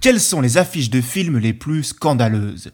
Quelles sont les affiches de films les plus scandaleuses?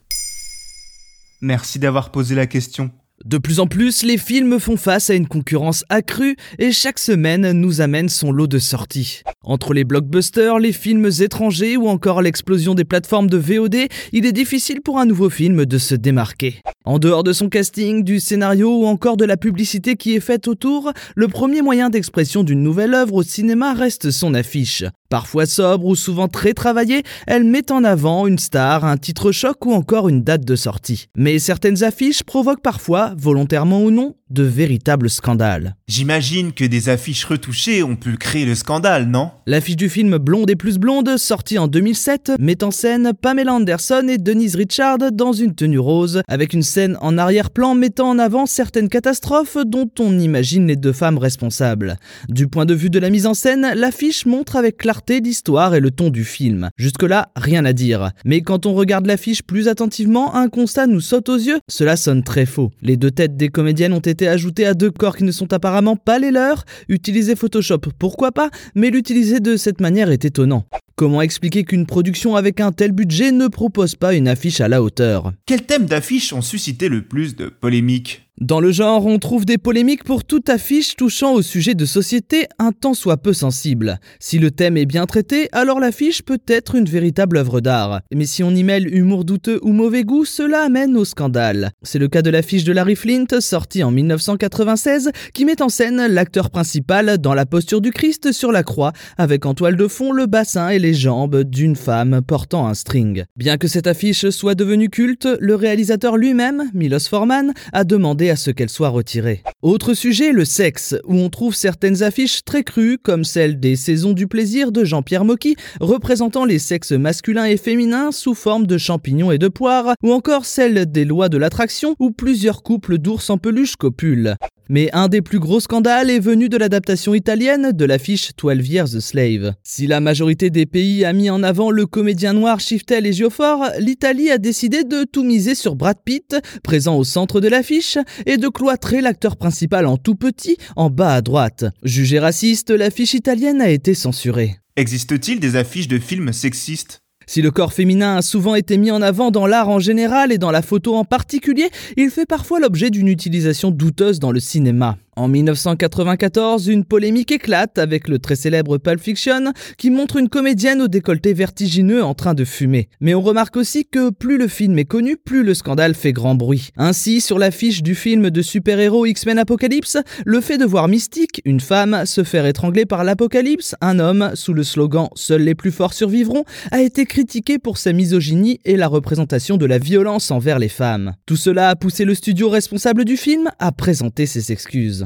Merci d'avoir posé la question. De plus en plus, les films font face à une concurrence accrue et chaque semaine nous amène son lot de sorties. Entre les blockbusters, les films étrangers ou encore l'explosion des plateformes de VOD, il est difficile pour un nouveau film de se démarquer. En dehors de son casting, du scénario ou encore de la publicité qui est faite autour, le premier moyen d'expression d'une nouvelle œuvre au cinéma reste son affiche. Parfois sobre ou souvent très travaillée, elle met en avant une star, un titre choc ou encore une date de sortie. Mais certaines affiches provoquent parfois, volontairement ou non, de véritables scandales. J'imagine que des affiches retouchées ont pu créer le scandale, non? L'affiche du film Blonde et plus blonde, sorti en 2007, met en scène Pamela Anderson et Denise Richard dans une tenue rose, avec une scène en arrière-plan mettant en avant certaines catastrophes dont on imagine les deux femmes responsables. Du point de vue de la mise en scène, l'affiche montre avec clarté l'histoire et le ton du film. Jusque-là, rien à dire. Mais quand on regarde l'affiche plus attentivement, un constat nous saute aux yeux, cela sonne très faux. Les deux têtes des comédiennes ont été été ajouté à deux corps qui ne sont apparemment pas les leurs. Utiliser Photoshop, pourquoi pas, mais l'utiliser de cette manière est étonnant. Comment expliquer qu'une production avec un tel budget ne propose pas une affiche à la hauteur? Quels thèmes d'affiches ont suscité le plus de polémiques? Dans le genre, on trouve des polémiques pour toute affiche touchant au sujet de société un tant soit peu sensible. Si le thème est bien traité, alors l'affiche peut être une véritable œuvre d'art. Mais si on y mêle humour douteux ou mauvais goût, cela amène au scandale. C'est le cas de l'affiche de Larry Flint, sortie en 1996, qui met en scène l'acteur principal dans la posture du Christ sur la croix, avec en toile de fond le bassin et les jambes d'une femme portant un string. Bien que cette affiche soit devenue culte, le réalisateur lui-même, Milos Forman, a demandé à ce qu'elle soit retirée. Autre sujet, le sexe, où on trouve certaines affiches très crues, comme celle des Saisons du plaisir de Jean-Pierre Mocky, représentant les sexes masculins et féminins sous forme de champignons et de poires, ou encore celle des lois de l'attraction, où plusieurs couples d'ours en peluche copulent. Mais un des plus gros scandales est venu de l'adaptation italienne de l'affiche 12 Years a Slave. Si la majorité des pays a mis en avant le comédien noir Shiftel et Geoffort, l'Italie a décidé de tout miser sur Brad Pitt, présent au centre de l'affiche, et de cloîtrer l'acteur principal en tout petit, en bas à droite. Jugée raciste, l'affiche italienne a été censurée. Existe-t-il des affiches de films sexistes? Si le corps féminin a souvent été mis en avant dans l'art en général et dans la photo en particulier, il fait parfois l'objet d'une utilisation douteuse dans le cinéma. En 1994, une polémique éclate avec le très célèbre Pulp Fiction qui montre une comédienne au décolleté vertigineux en train de fumer. Mais on remarque aussi que plus le film est connu, plus le scandale fait grand bruit. Ainsi, sur l'affiche du film de super-héros X-Men Apocalypse, le fait de voir Mystique, une femme, se faire étrangler par l'apocalypse, un homme, sous le slogan Seuls les plus forts survivront, a été critiqué pour sa misogynie et la représentation de la violence envers les femmes. Tout cela a poussé le studio responsable du film à présenter ses excuses.